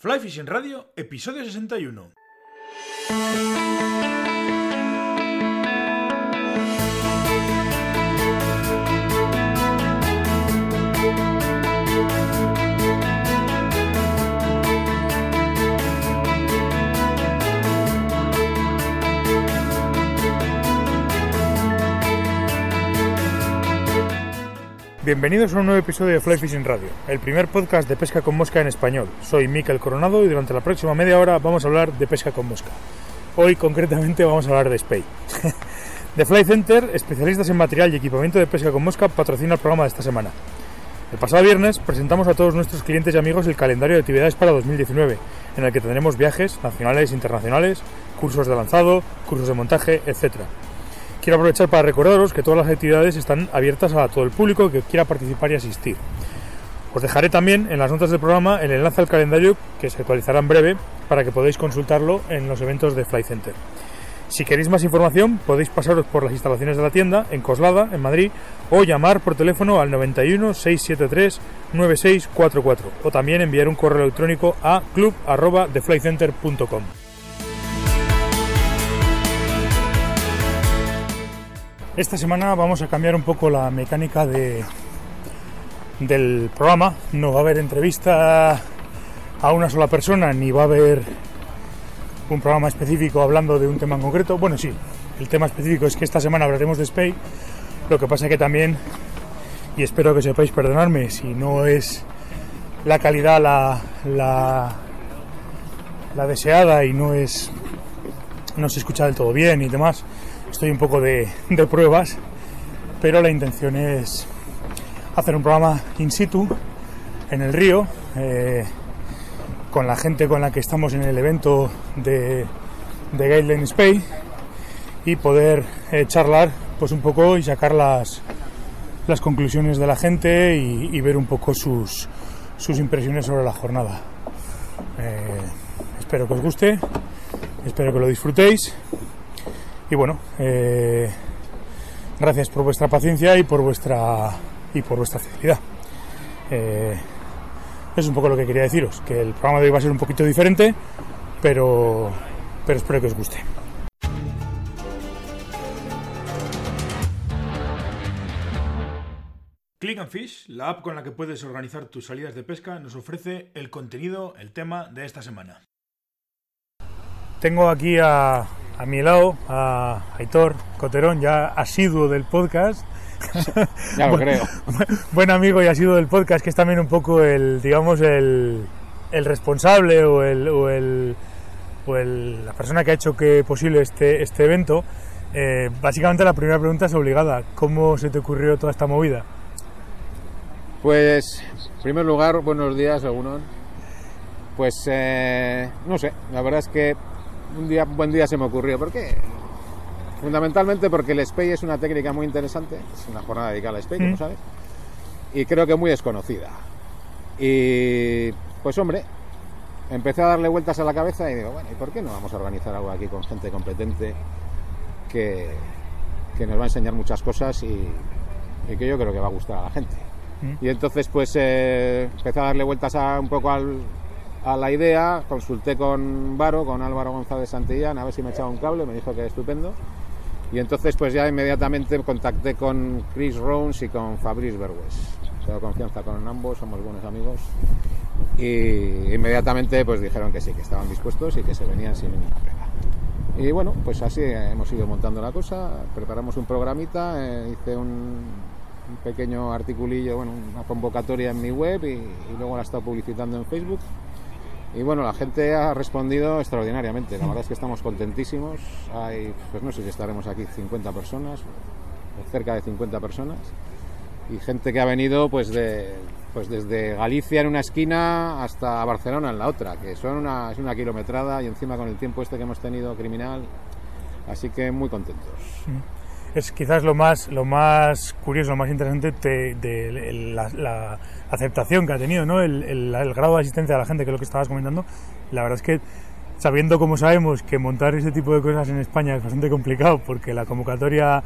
Fly Fishing Radio, episodio 61. Bienvenidos a un nuevo episodio de Fly Fishing Radio, el primer podcast de pesca con mosca en español. Soy Mikel Coronado y durante la próxima media hora vamos a hablar de pesca con mosca. Hoy concretamente vamos a hablar de Spey. The Fly Center, especialistas en material y equipamiento de pesca con mosca, patrocina el programa de esta semana. El pasado viernes presentamos a todos nuestros clientes y amigos el calendario de actividades para 2019, en el que tendremos viajes nacionales e internacionales, cursos de lanzado, cursos de montaje, etcétera. Quiero aprovechar para recordaros que todas las actividades están abiertas a todo el público que quiera participar y asistir. Os dejaré también en las notas del programa el enlace al calendario que se actualizará en breve para que podáis consultarlo en los eventos de Fly Center. Si queréis más información podéis pasaros por las instalaciones de la tienda en Coslada, en Madrid, o llamar por teléfono al 91 673 9644 o también enviar un correo electrónico a club@theflycenter.com. Esta semana vamos a cambiar un poco la mecánica de, del programa. No va a haber entrevista a una sola persona, ni va a haber un programa específico hablando de un tema en concreto. Bueno, sí, el tema específico es que esta semana hablaremos de Spay. Lo que pasa que también, y espero que sepáis perdonarme si no es la calidad la, la, la deseada y no es no se escucha del todo bien y demás estoy un poco de, pruebas, pero la intención es hacer un programa in situ en el río, eh, con la gente con la que estamos en el evento de, de Guideline Spay y poder eh, charlar pues un poco y sacar las, las conclusiones de la gente y, y ver un poco sus, sus impresiones sobre la jornada. Eh, espero que os guste, espero que lo disfrutéis y bueno, eh, gracias por vuestra paciencia y por vuestra y por vuestra fidelidad. Eh, es un poco lo que quería deciros, que el programa de hoy va a ser un poquito diferente, pero, pero espero que os guste. Click and Fish, la app con la que puedes organizar tus salidas de pesca, nos ofrece el contenido, el tema de esta semana. Tengo aquí a, a mi lado a Aitor Coterón, ya asiduo del podcast. ya lo creo. Buen amigo y asiduo del podcast, que es también un poco el, digamos, el, el responsable o, el, o, el, o el, la persona que ha hecho que posible este, este evento. Eh, básicamente la primera pregunta es obligada. ¿Cómo se te ocurrió toda esta movida? Pues, en primer lugar, buenos días, algunos. Pues, eh, no sé, la verdad es que un día, un buen día se me ocurrió. ¿Por qué? Fundamentalmente porque el SPEI es una técnica muy interesante, es una jornada dedicada al SPEI, como Mm. sabes, y creo que muy desconocida. Y pues hombre, empecé a darle vueltas a la cabeza y digo, bueno, ¿y por qué no vamos a organizar algo aquí con gente competente que, que nos va a enseñar muchas cosas y, y que yo creo que va a gustar a la gente? Mm. Y entonces pues eh, empecé a darle vueltas a, un poco al, a la idea, consulté con Varo, con Álvaro González Santillán, a ver si me echaba un cable, me dijo que estupendo. Y entonces pues ya inmediatamente contacté con Chris Rowns y con Fabrice Berwes. Tengo confianza con ambos, somos buenos amigos. Y inmediatamente pues dijeron que sí, que estaban dispuestos y que se venían sin ninguna pega. Y bueno, pues así hemos ido montando la cosa, preparamos un programita, eh, hice un, un pequeño articulillo, bueno, una convocatoria en mi web y, y luego la he estado publicitando en Facebook. Y bueno, la gente ha respondido extraordinariamente. La verdad es que estamos contentísimos. Hay, pues no sé si estaremos aquí 50 personas, cerca de 50 personas. Y gente que ha venido pues de pues desde Galicia en una esquina hasta Barcelona en la otra, que son una, es una kilometrada y encima con el tiempo este que hemos tenido criminal. Así que muy contentos. Es quizás lo más, lo más curioso, lo más interesante de, la, aceptación que ha tenido, ¿no? El, grado de asistencia de la gente, que es lo que estabas comentando. La verdad es que sabiendo como sabemos que montar ese tipo de cosas en España es bastante complicado porque la convocatoria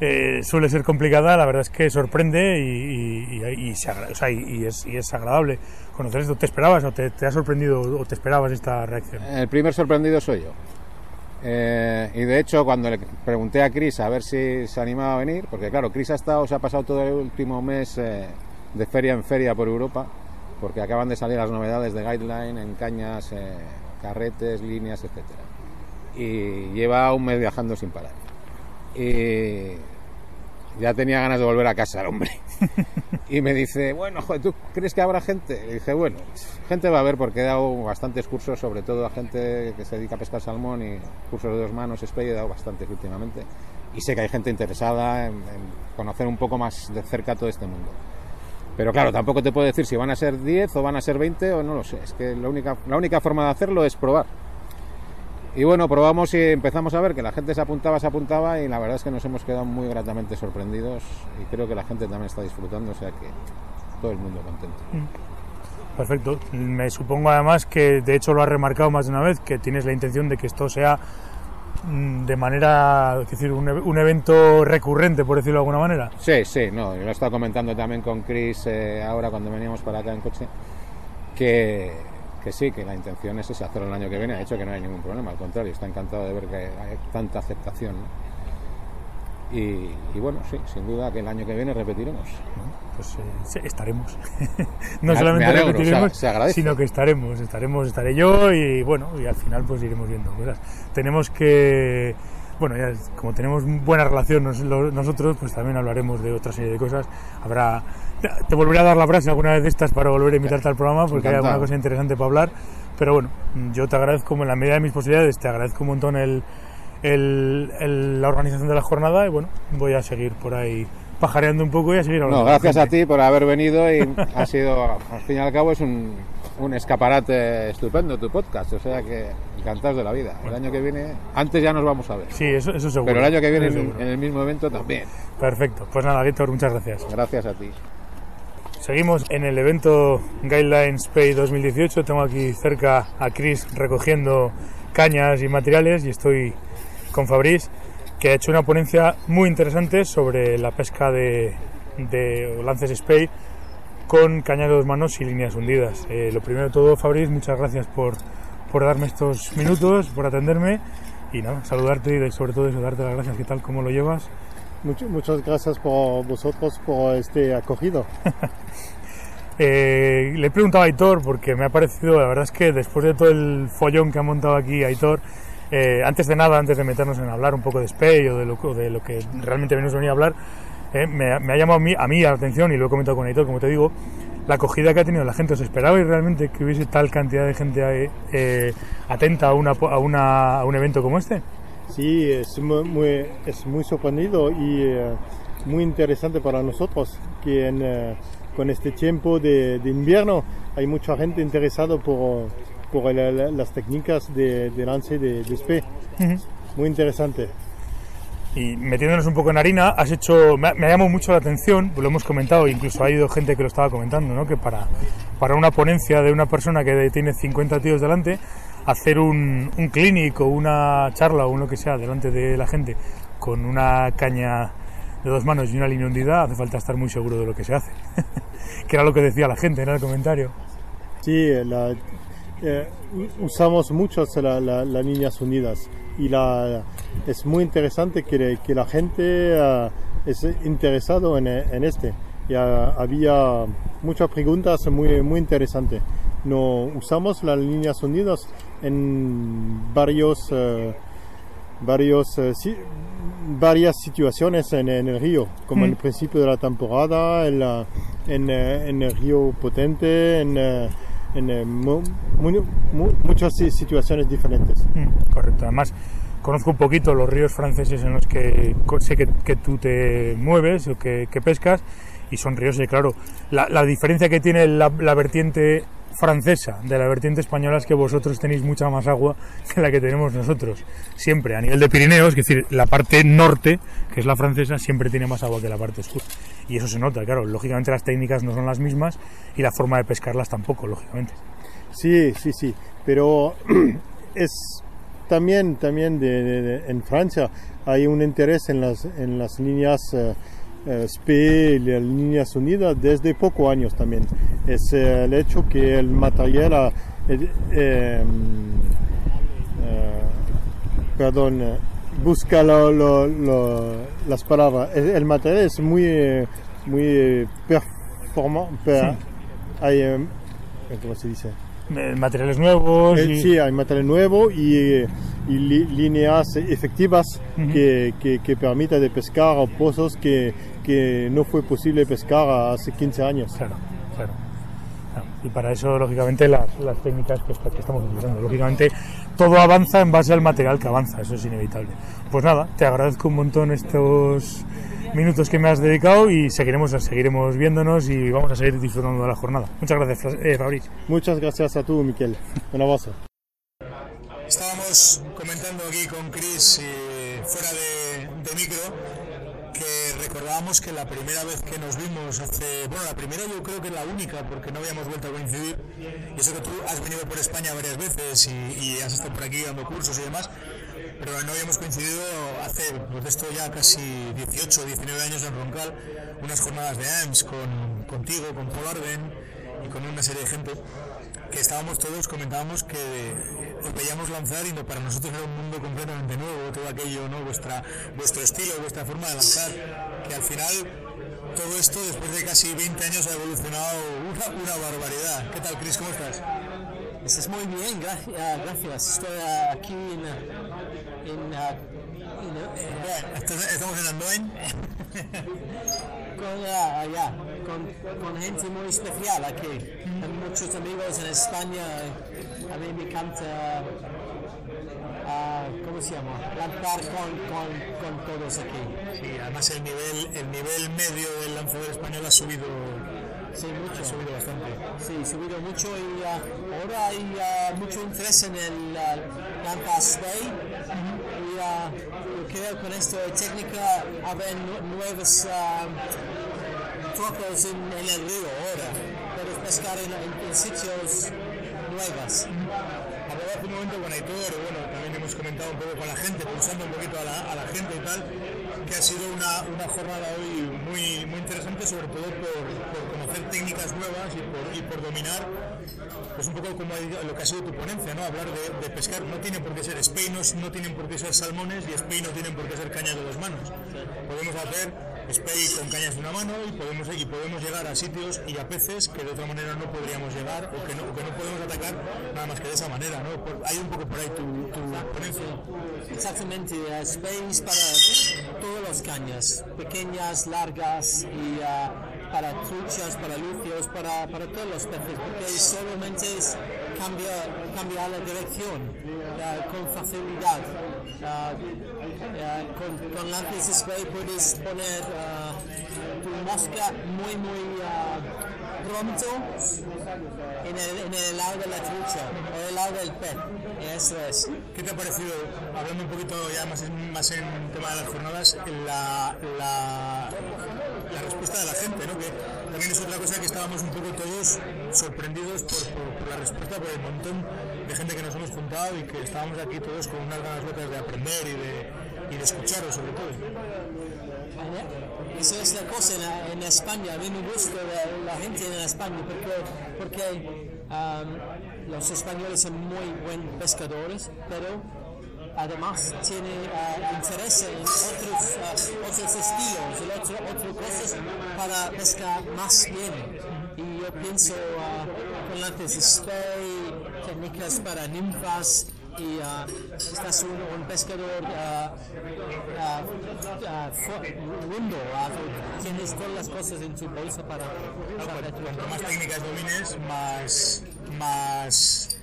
eh, suele ser complicada, la verdad es que sorprende y, y es agradable conocer esto. ¿Te esperabas o te, te ha sorprendido o te esperabas esta reacción? El primer sorprendido soy yo. Eh, y de hecho, cuando le pregunté a Chris a ver si se animaba a venir, porque claro, Chris ha estado, se ha pasado todo el último mes eh, de feria en feria por Europa, porque acaban de salir las novedades de Guideline en cañas, eh, carretes, líneas, etcétera. Y lleva un mes viajando sin parar. Y ya tenía ganas de volver a casa el hombre. Y me dice, bueno, joder, ¿tú crees que habrá gente? Le dije, bueno, gente va a haber porque he dado bastantes cursos, sobre todo a gente que se dedica a pescar salmón y cursos de dos manos, spey, he dado bastantes últimamente. Y sé que hay gente interesada en, en conocer un poco más de cerca todo este mundo. Pero claro, tampoco te puedo decir si van a ser 10 o van a ser 20 o no lo sé. Es que la única, la única forma de hacerlo es probar. Y bueno, probamos y empezamos a ver que la gente se apuntaba, se apuntaba y la verdad es que nos hemos quedado muy gratamente sorprendidos y creo que la gente también está disfrutando, o sea que todo el mundo contento. Perfecto. Me supongo además que de hecho lo has remarcado más de una vez, que tienes la intención de que esto sea mm, de manera, es decir, un, e- un evento recurrente, por decirlo de alguna manera. Sí, sí, no, yo lo he estado comentando también con Chris eh, ahora cuando veníamos para acá en coche, que, que sí, que la intención es esa, hacerlo el año que viene, de hecho que no hay ningún problema, al contrario, está encantado de ver que hay tanta aceptación. ¿no? Y, y bueno, sí, sin duda que el año que viene repetiremos. Pues eh, estaremos. No me solamente alegro, repetiremos, se- se agradece. sino que estaremos, estaremos, estaré yo y bueno, y al final pues iremos viendo cosas. Tenemos que, bueno, ya como tenemos buena relación nosotros, pues también hablaremos de otra serie de cosas. Habrá, te- volveré a dar la frase alguna vez de estas para volver a invitarte al programa porque hay Encantado. alguna cosa interesante para hablar. Pero bueno, yo te agradezco en la medida de mis posibilidades, te agradezco un montón el, el- el- la organización de la jornada y bueno, voy a seguir por ahí pajareando un poco y a seguir hablando. No, gracias a ti por haber venido y ha sido, al fin y al cabo, es un, un escaparate estupendo tu podcast, o sea que encantados de la vida. El año que viene, antes ya nos vamos a ver, Sí, eso, eso seguro. pero el año que viene en, en el mismo evento también. Perfecto. Pues nada, Víctor, muchas gracias. Gracias a ti. Seguimos en el evento Guidelines Pay 2018. Tengo aquí cerca a Chris recogiendo cañas y materiales y estoy con Fabriz, que ha hecho una ponencia muy interesante sobre la pesca de, de lances Spey con cañas de dos manos y líneas hundidas. Eh, lo primero de todo, Fabriz, muchas gracias por, por darme estos minutos, por atenderme y nada, saludarte y sobre todo eso, darte las gracias. ¿Qué tal? ¿Cómo lo llevas? Much- muchas gracias por vosotros por este acogido. Eh, le he preguntado a Aitor porque me ha parecido, la verdad es que después de todo el follón que ha montado aquí Aitor, eh, antes de nada, antes de meternos en hablar un poco de Spey o de lo, que realmente venimos a venir a hablar, eh, me, ha- llamado a mí, a mí la atención y lo he comentado con Aitor, como te digo, la acogida que ha tenido la gente. ¿Os esperabais realmente que hubiese tal cantidad de gente ahí, eh, atenta a, una, a, una, a un evento como este? Sí, es muy, es muy sorprendido y eh, muy interesante para nosotros que en, eh, con este tiempo de, de invierno hay mucha gente interesada por, por el- la- las técnicas de, de lance de, de espe. Muy interesante. Y metiéndonos un poco en harina, has hecho, me ha, me ha llamado mucho la atención, lo hemos comentado, incluso ha ido gente que lo estaba comentando, ¿no? que para, para una ponencia de una persona que tiene 50 tíos delante, hacer un, un clinic o una charla o lo que sea delante de la gente con una caña de dos manos y una línea hundida, hace falta estar muy seguro de lo que se hace. que era lo que decía la gente en el comentario. Sí, la- eh, usamos muchas la- la- las líneas unidas y la, es muy interesante que, que la gente ah, es interesado en, en este. Ya había muchas preguntas muy, muy interesantes. No usamos las líneas unidas en varios, eh, varios, eh, si- varias situaciones en, en el río, como en el principio de la temporada, en, la- en, eh, en el río potente, en, en, mu- mu- mu- muchas si- situaciones diferentes. Mm, Correcto, además conozco un poquito los ríos franceses en los que sé que, que tú te mueves o que, que pescas y son ríos y claro, la, la diferencia que tiene la, la vertiente francesa de la vertiente española es que vosotros tenéis mucha más agua que la que tenemos nosotros, siempre a nivel de Pirineos, es decir, la parte norte, que es la francesa, siempre tiene más agua que la parte sur y eso se nota, claro, lógicamente las técnicas no son las mismas y la forma de pescarlas tampoco, lógicamente. Sí, sí, sí, pero es también, también de, en Francia hay un interés en las, en las líneas eh, SPE, las líneas unidas, desde pocos años también. Es eh, el hecho que el material, eh, eh, perdón, busca lo, lo, lo, las palabras. El, el, material es muy, muy performante. Per, sí. Hay, ¿Cómo se dice? materiales nuevos. Y... Sí, hay material nuevo y, y li, líneas efectivas uh -huh. que, que, que permitan de pescar a pozos que, que, no fue posible pescar hace 15 años. Claro, claro. Y para eso, lógicamente, las, las técnicas que, que, estamos utilizando. Lógicamente, todo avanza en base al material que avanza, eso es inevitable. Pues nada, te agradezco un montón estos minutos que me has dedicado y seguiremos, seguiremos viéndonos y vamos a seguir disfrutando de la jornada. Muchas gracias, eh, Fabriz. Muchas gracias a tú, Miquel. Un abrazo. Estábamos aquí con Chris eh, fuera de, de, micro que recordábamos que la primera vez que nos vimos hace, bueno, la primera yo creo que es la única porque no habíamos vuelto a coincidir. Y eso que tú has venido por España varias veces y, y has estado por aquí dando cursos y demás pero no habíamos coincidido hace, pues esto ya casi 18 o 19 años en Roncal, unas jornadas de AMS con, contigo, con Paul Arden y con una serie de gente que estábamos todos, comentábamos que os veíamos lanzar y no, para nosotros era un mundo completamente nuevo, todo aquello, ¿no? Vuestra, vuestro estilo, vuestra forma de lanzar, que al final todo esto después de casi 20 años ha evolucionado una, una barbaridad. ¿Qué tal, Chris? ¿Cómo estás? Estás muy bien, gracias. gracias. Estoy aquí en, en, en estamos en Andoain con, uh, yeah, con, con, gente muy especial aquí muchos amigos en España a mí me encanta uh, ¿cómo se llama? lanzar con, con, con, todos aquí sí, además el nivel, el nivel medio del lanzador español ha subido Sí, mucho. Ha subido bastante. Sí, ha subido mucho y uh, ahora hay uh, mucho interés en el Lampa. Uh -huh. Y yo creo que con esta técnica habrá nuevos trozos en, en, el río ahora. Puedes pescar en, en, sitios nuevos. -huh. Hablaba hace un momento con Aitor, bueno, también hemos comentado un poco con la gente, pulsando un poquito a la, a la gente y tal, que ha sido una, una jornada hoy muy, muy interesante, sobre todo por, por conocer técnicas nuevas y por, y por dominar, pues un poco como lo que ha sido tu ponencia, ¿no? Hablar de, de pescar, no tiene por qué ser speinos, no tienen por qué ser salmones y spey no tienen por qué ser cañas de dos manos. Podemos hacer spey con cañas de una mano y podemos, y podemos llegar a sitios y a peces que de otra manera no podríamos llegar o que no, que no podemos atacar nada más que de esa manera, ¿no? Hay un poco por ahí tu, tu ponencia. Exactamente, uh, space para todas las cañas, pequeñas, largas y uh, para truchas, para lucios, para, para todos los peces, porque solamente es cambiar, cambiar la dirección uh, con facilidad. Con, con lápiz spray puedes poner tu mosca muy, muy pronto en el, en el lado de la trucha o el lado del pez. Eso es. ¿Qué te ha parecido, hablando un poquito ya más más en tema de las jornadas, la, la, la respuesta de la gente, ¿no? que también es otra cosa que estábamos un poco todos sorprendidos por, por, por la respuesta, por el montón de gente que nos hemos juntado y que estábamos aquí todos con unas ganas locas de aprender y de, y de escucharos sobre todo. Eso es la cosa en, en, España. A mí me gusta la, la gente en España porque, porque um, los españoles son muy buenos pescadores, pero además tiene uh, interés en otros, uh, otros estilos, en otro, otras cosas para pescar más bien. Y yo pienso uh, con lances de spray, técnicas para ninfas, y uh, estás un, un pescador uh, uh, mundo, tienes todas las cosas en tu bolsa para no, cuanto más técnicas domines más más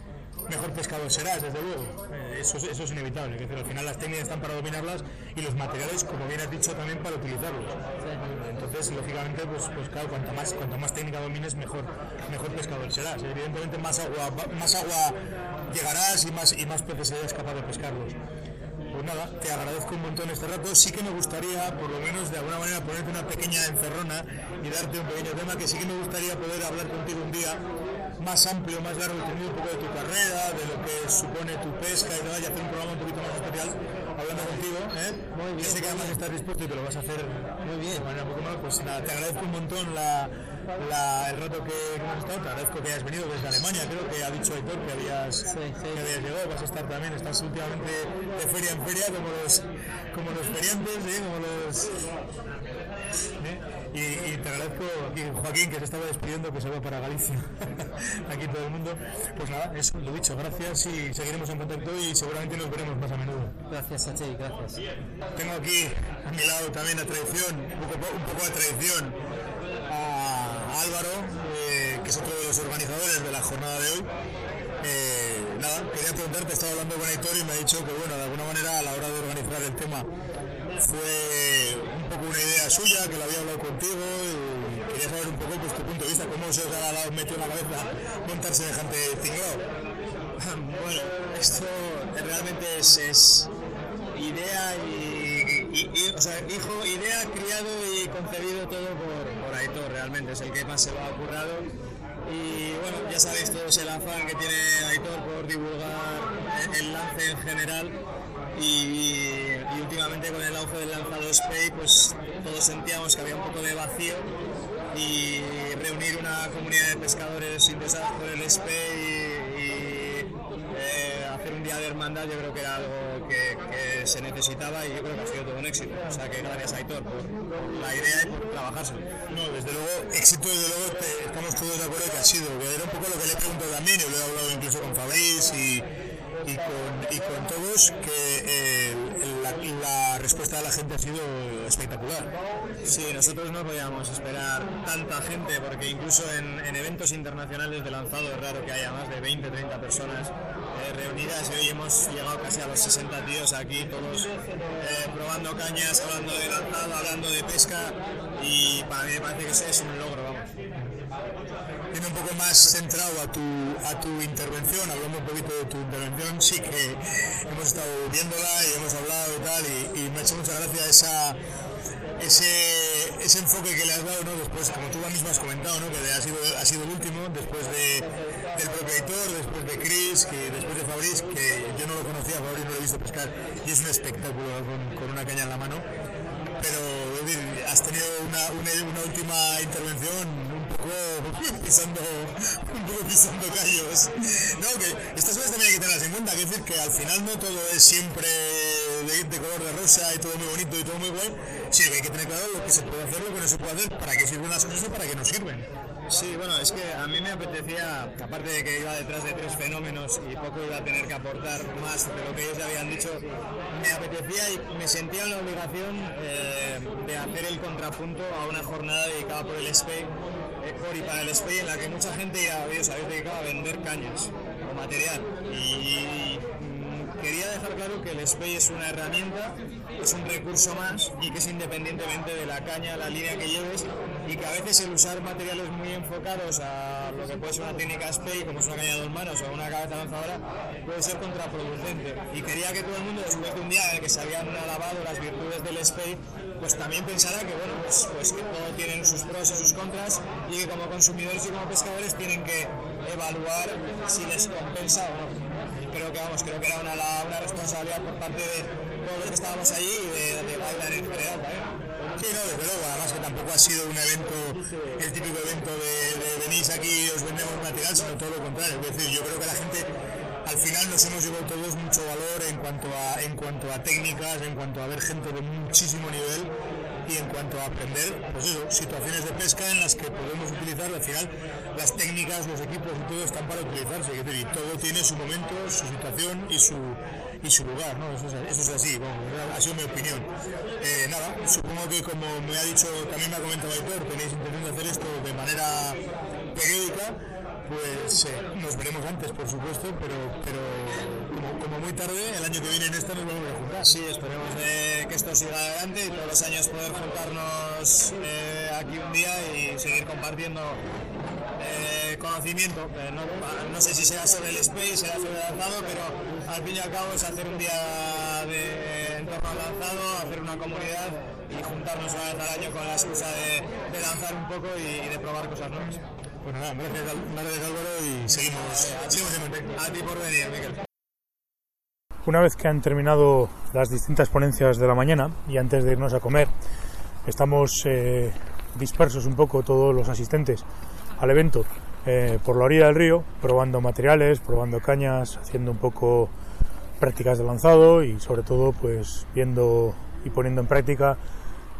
mejor pescador serás desde luego eh, eso, eso es inevitable que al final las técnicas están para dominarlas y los materiales como bien has dicho también para utilizarlos entonces lógicamente pues, pues claro cuanto más cuanto más técnica domines mejor mejor pescador serás evidentemente más agua más agua llegarás y más, y más peces serás capaz de pescarlos. Pues nada, te agradezco un montón este rato. Sí que me gustaría, por lo menos de alguna manera, ponerte una pequeña encerrona y darte un pequeño tema que sí que me gustaría poder hablar contigo un día más amplio, más largo, tenido un poco de tu carrera, de lo que supone tu pesca y tal, y hacer un programa un poquito más especial hablando contigo. ¿eh? Muy bien. Yo sé que además estás dispuesto y que lo vas a hacer Muy bien. de manera un poco más. Pues nada, te agradezco un montón la, la- el rato que, que hemos estado, te agradezco que hayas venido desde Alemania, creo que ha dicho Aitor que habías, Sí, sí. que habías llegado, vas a estar también, estás últimamente de feria en feria como los, como los feriantes, ¿eh? como los... ¿eh? Y, y te agradezco aquí, Joaquín, que se estaba despidiendo, que se va para Galicia. aquí todo el mundo. Pues nada, eso, lo dicho, gracias y seguiremos en contacto y seguramente nos veremos más a menudo. Gracias ti, gracias. Tengo aquí a mi lado también a traición, un poco, un poco de traición, a Álvaro, eh, que es otro de los organizadores de la jornada de hoy. Eh, nada, quería preguntarte, estaba hablando con Aitor y me ha dicho que bueno, de alguna manera a la hora de organizar el tema fue una idea suya, que lo había hablado contigo y quería saber un poco pues, tu punto de vista, cómo se os ha metido en la cabeza montar semejante tinglao. Bueno, esto realmente es, es idea y, y- y- o sea, hijo, idea, criado y concebido todo por, por Aitor, realmente es el que más se lo ha ocurrado. Y bueno, ya sabéis todos el afán que tiene Aitor por divulgar el lance en general. Y, con el auge del lanzado Spey, pues todos sentíamos que había un poco de vacío y reunir una comunidad de pescadores interesados por el Spey y, eh, hacer un día de hermandad yo creo que era algo que, se necesitaba y yo creo que ha sido todo un éxito. O sea que gracias a Aitor por, la idea y por. No, desde luego, éxito, desde luego, te- estamos todos de acuerdo que ha sido, era un poco lo que le he preguntado también, y lo he hablado incluso con Fabriz y, y con todos, que eh, la, la respuesta de la gente ha sido espectacular. Sí, nosotros no podíamos esperar tanta gente porque incluso en, en eventos internacionales de lanzado es raro que haya más de 20, 30 personas eh, reunidas y hoy hemos llegado casi a los 60 tíos aquí, todos eh, probando cañas, hablando de lanzado, hablando de pesca y para mí me parece que ese es un logro, vamos. Viene un poco más centrado a tu, a tu intervención, hablando un poquito de tu intervención, sí que hemos estado viéndola y hemos hablado y tal, y, y me ha hecho mucha gracia esa, ese, ese enfoque que le has dado, ¿no? Después, como tú mismo has comentado, ¿no? Que ha sido, ha sido el último, después de, del propio Aitor, después de Chris, que después de Fabriz, que yo no lo conocía, Fabriz no lo he visto pescar, y es un espectáculo con, con una caña en la mano. Pero, has tenido una, una, una última intervención pisando, pisando callos. No, que estas cosas también hay que tenerlas en cuenta, que es decir que al final no todo es siempre de, de color de rosa y todo muy bonito y todo muy guay, sino que hay que tener claro lo que se puede hacer, lo que no se puede hacer, para qué sirven las cosas y para qué no sirven. Sí, bueno, es que a mí me apetecía, aparte de que iba detrás de tres fenómenos y poco iba a tener que aportar más de lo que ellos habían dicho, me apetecía y me sentía en la obligación eh, de hacer el contrapunto a una jornada dedicada por el SPEI, por y para el SPEI, en la que mucha gente ya os habéis dedicado a vender cañas o material. Y mm, quería dejar claro que el SPEI es una herramienta, es un recurso más y que es independientemente de la caña, la línea que lleves y que a veces el usar materiales muy enfocados a lo que puede ser una técnica SPEI, como es una caña de dos manos o una cabeza lanzadora, puede ser contraproducente. Y quería que todo el mundo, después de un día en el que se habían alabado las virtudes del SPEI, pues también pensara que bueno, pues, pues que todo tienen sus pros y sus contras y que como consumidores y como pescadores tienen que evaluar si les compensa o no. Creo que vamos, creo que era una, una responsabilidad por parte de todos los que estábamos allí y de, de bailar en general. ¿vale? Sí, no, desde luego, además que tampoco ha sido un evento, el típico evento de, de venís aquí y os vendemos material, sino todo lo contrario. Es decir, yo creo que la gente al final nos hemos llevado todos mucho valor en cuanto a, en cuanto a técnicas, en cuanto a ver gente de muchísimo nivel y en cuanto a aprender, pues eso, situaciones de pesca en las que podemos utilizar, al final las técnicas, los equipos y todo están para utilizarse, es decir, todo tiene su momento, su situación y su, y su lugar, ¿no? Eso es, eso es así, bueno, ha sido mi opinión. Eh, nada, supongo que como me ha dicho, también me ha comentado Aitor, tenéis intención de hacer esto de manera periódica, pues eh, nos veremos antes, por supuesto, pero, pero como, muy tarde, el año que viene en esta nos vamos a juntar. Sí, esperemos eh, que esto siga adelante y todos los años poder juntarnos eh, aquí un día y seguir compartiendo eh, conocimiento. No, sé si será sobre el space, será sobre el lanzado, pero al fin y al cabo es hacer un día de, en torno al lanzado, hacer una comunidad y juntarnos una vez al año con la excusa de lanzar un poco y, de probar cosas nuevas. Pues nada, gracias, Álvaro y seguimos, seguimos en contacto. A ti por venir, Miguel. Una vez que han terminado las distintas ponencias de la mañana y antes de irnos a comer, estamos eh, dispersos un poco todos los asistentes al evento eh, por la orilla del río, probando materiales, probando cañas, haciendo un poco prácticas de lanzado y sobre todo pues viendo y poniendo en práctica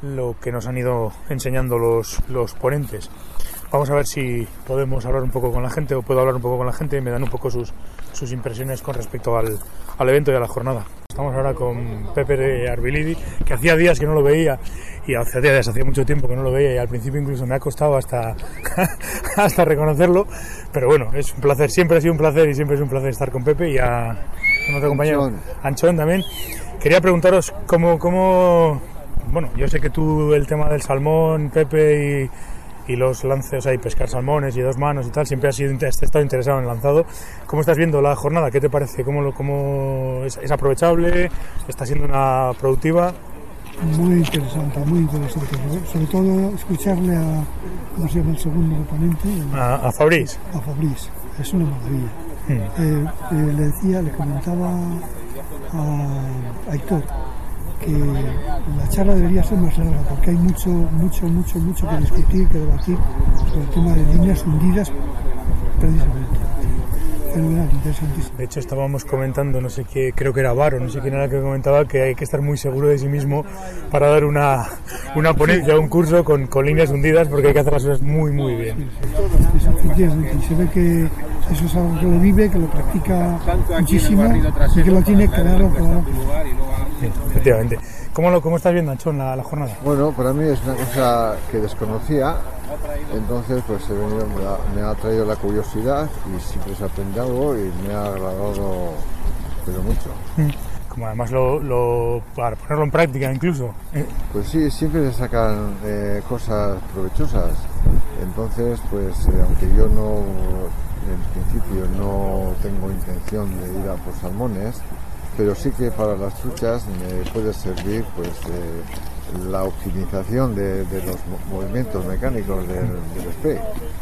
lo que nos han ido enseñando los, los ponentes. Vamos a ver si podemos hablar un poco con la gente o puedo hablar un poco con la gente y me dan un poco sus, sus impresiones con respecto al, al evento y a la jornada. Estamos ahora con Pepe de Arbilidi, que hacía días que no lo veía y hace días, hacía mucho tiempo que no lo veía y al principio incluso me ha costado hasta, hasta reconocerlo, pero bueno, es un placer, siempre ha sido un placer y siempre es un placer estar con Pepe y a nuestro compañero Anchón también. Quería preguntaros cómo, cómo, bueno, yo sé que tú el tema del salmón, Pepe, y, y los lances, ahí pescar salmones y dos manos y tal, siempre has, sido, has estado interesado en lanzado. ¿Cómo estás viendo la jornada? ¿Qué te parece? ¿Cómo, lo, cómo es, es aprovechable? ¿Está siendo una productiva? Muy interesante, muy interesante. Sobre todo escucharle a, ¿cómo se llama el segundo oponente? A, a Fabriz. A Fabriz, es una maravilla. Mm. Eh, eh, le decía, le comentaba a Aitor que la charla debería ser más larga porque hay mucho, mucho, mucho, mucho que discutir, que debatir sobre el tema de líneas hundidas precisamente. De hecho, estábamos comentando, no sé qué, creo que era Varo, no sé quién era el que comentaba que hay que estar muy seguro de sí mismo para dar una, una ponencia, un curso con, con líneas hundidas, porque hay que hacer las cosas muy, muy bien. Y se ve que eso es algo que lo vive, que lo practica muchísimo y que lo tiene claro, claro. Efectivamente. ¿Cómo, lo, ¿Cómo estás viendo, Anchón, la, la, jornada? Bueno, para mí es una cosa que desconocía, entonces pues he venido, me, ha, me ha traído la curiosidad y siempre se aprende algo y me ha agradado, pero mucho. Como además lo, lo, para ponerlo en práctica incluso. Pues sí, siempre se sacan eh, cosas provechosas. Entonces, pues eh, aunque yo no, en principio no tengo intención de ir a por salmones, pero sí que para las truchas me puede servir pues eh, la optimización de, de, los movimientos mecánicos del, del spray.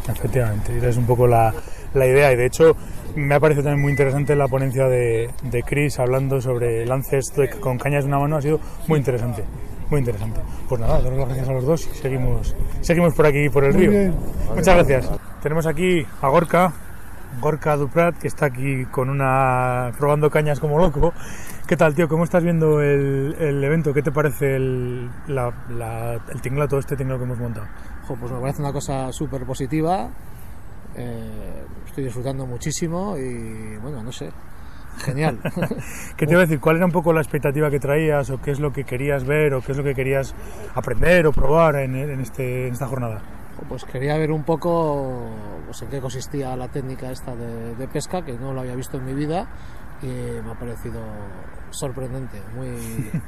Efectivamente, esa es un poco la, la, idea y de hecho me ha parecido también muy interesante la ponencia de, de Chris hablando sobre lances con cañas de una mano, ha sido muy interesante. Muy interesante. Pues nada, doy las gracias a los dos y seguimos, seguimos por aquí, por el Muy río. bien. Muchas gracias. Tenemos aquí a Gorka, Gorka Duprat, que está aquí con una probando cañas como loco. ¿Qué tal, tío? ¿Cómo estás viendo el, el evento? ¿Qué te parece el, la, la, el tinglado, todo este tinglado que hemos montado? Jo, pues me parece una cosa súper positiva. Eh, estoy disfrutando muchísimo y, bueno, no sé, genial. ¿Qué te iba a decir? ¿Cuál era un poco la expectativa que traías o qué es lo que querías ver o qué es lo que querías aprender o probar en, en, este, en esta jornada? Pues quería ver un poco pues, en qué consistía la técnica esta de, de, pesca, que no lo había visto en mi vida y me ha parecido sorprendente, muy...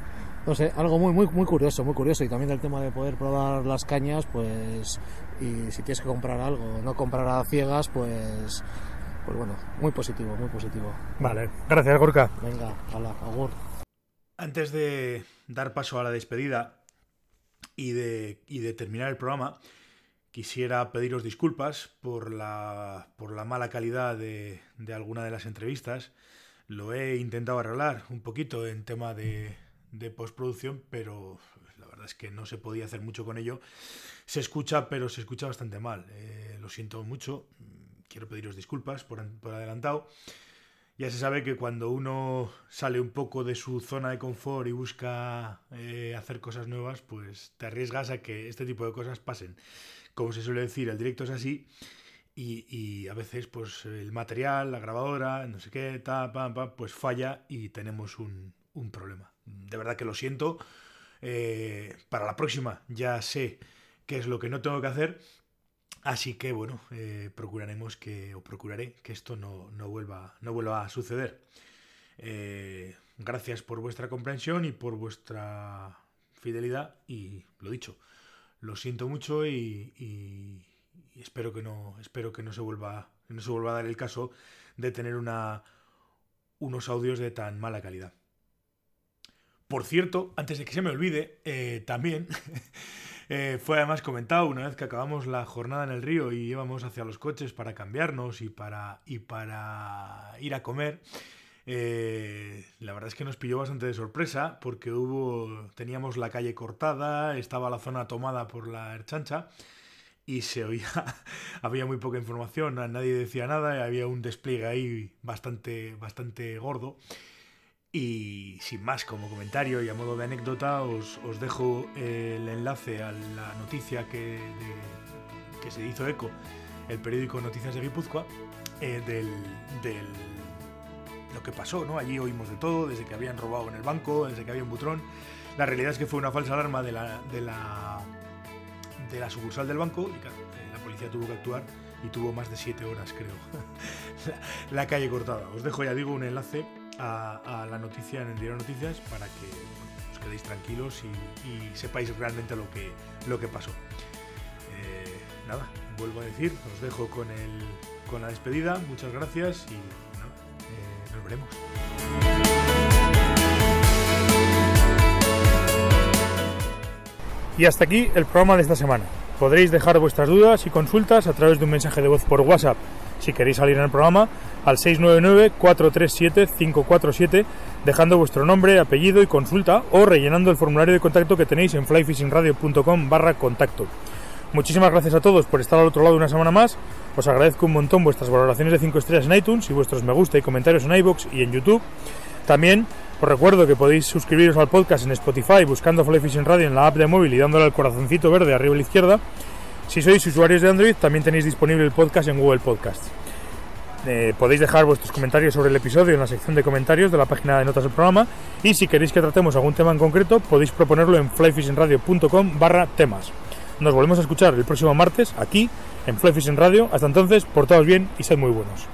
No sé, algo muy, muy, muy curioso, muy curioso. Y también el tema de poder probar las cañas, pues, y si tienes que comprar algo, no comprar a ciegas, pues, pues bueno, muy positivo, muy positivo. Vale, gracias, Gorka. Venga, hola, agur. Antes de dar paso a la despedida y de, y de terminar el programa, quisiera pediros disculpas por la, por la mala calidad de, de, alguna de las entrevistas. Lo he intentado arreglar un poquito en tema de, de, postproducción, pero la verdad es que no se podía hacer mucho con ello. Se escucha, pero se escucha bastante mal. Eh, lo siento mucho. Quiero pediros disculpas por, por adelantado. Ya se sabe que cuando uno sale un poco de su zona de confort y busca eh, hacer cosas nuevas, pues te arriesgas a que este tipo de cosas pasen como se suele decir, el directo es así. Y, y, a veces, pues el material, la grabadora, no sé qué, ta, pam, pam, pues falla y tenemos un, un problema. De verdad que lo siento. Eh, para la próxima ya sé qué es lo que no tengo que hacer. Así que bueno, eh, procuraremos que, o procuraré que esto no, no, vuelva, no vuelva a suceder. Eh, gracias por vuestra comprensión y por vuestra fidelidad. Y lo dicho, lo siento mucho y, espero que no espero que no se vuelva no se vuelva a dar el caso de tener una unos audios de tan mala calidad por cierto antes de que se me olvide eh, también Eh, fue además comentado una vez que acabamos la jornada en el río y íbamos hacia los coches para cambiarnos y para, y para ir a comer. Eh, la verdad es que nos pilló bastante de sorpresa porque hubo, teníamos la calle cortada, estaba la zona tomada por la herchancha y se oía, había muy poca información, nadie decía nada, había un despliegue ahí bastante, bastante gordo. Y sin más, como comentario y a modo de anécdota, os, os dejo el enlace a la noticia que, que se hizo eco el periódico Noticias de Guipúzcoa eh, del, del- lo que pasó, ¿no? Allí oímos de todo, desde que habían robado en el banco, desde que había un butrón. La realidad es que fue una falsa alarma de la, de la, de la sucursal del banco y eh, la policía tuvo que actuar y tuvo más de siete horas, creo, la, la calle cortada. Os dejo, ya digo, un enlace a, a la noticia en el diario Noticias para que os quedéis tranquilos y, y sepáis realmente lo que, lo que pasó. Eh, nada, vuelvo a decir, os dejo con, el, con la despedida. Muchas gracias y Y hasta aquí el programa de esta semana. Podréis dejar vuestras dudas y consultas a través de un mensaje de voz por WhatsApp, si queréis salir en el programa, al 699-437-547, dejando vuestro nombre, apellido y consulta o rellenando el formulario de contacto que tenéis en flyfishingradio.com barra contacto. Muchísimas gracias a todos por estar al otro lado una semana más. Os agradezco un montón vuestras valoraciones de 5 estrellas en iTunes y vuestros me gusta y comentarios en iBox y en YouTube. También os recuerdo que podéis suscribiros al podcast en Spotify buscando Fly Fishing Radio en la app de móvil y dándole al corazoncito verde arriba a la izquierda. Si sois usuarios de Android, también tenéis disponible el podcast en Google Podcasts. Eh, podéis dejar vuestros comentarios sobre el episodio en la sección de comentarios de la página de notas del programa y si queréis que tratemos algún tema en concreto podéis proponerlo en flyfishingradio.com barra temas. Nos volvemos a escuchar el próximo martes aquí en Fly Fishing Radio. Hasta entonces, portaos bien y sed muy buenos.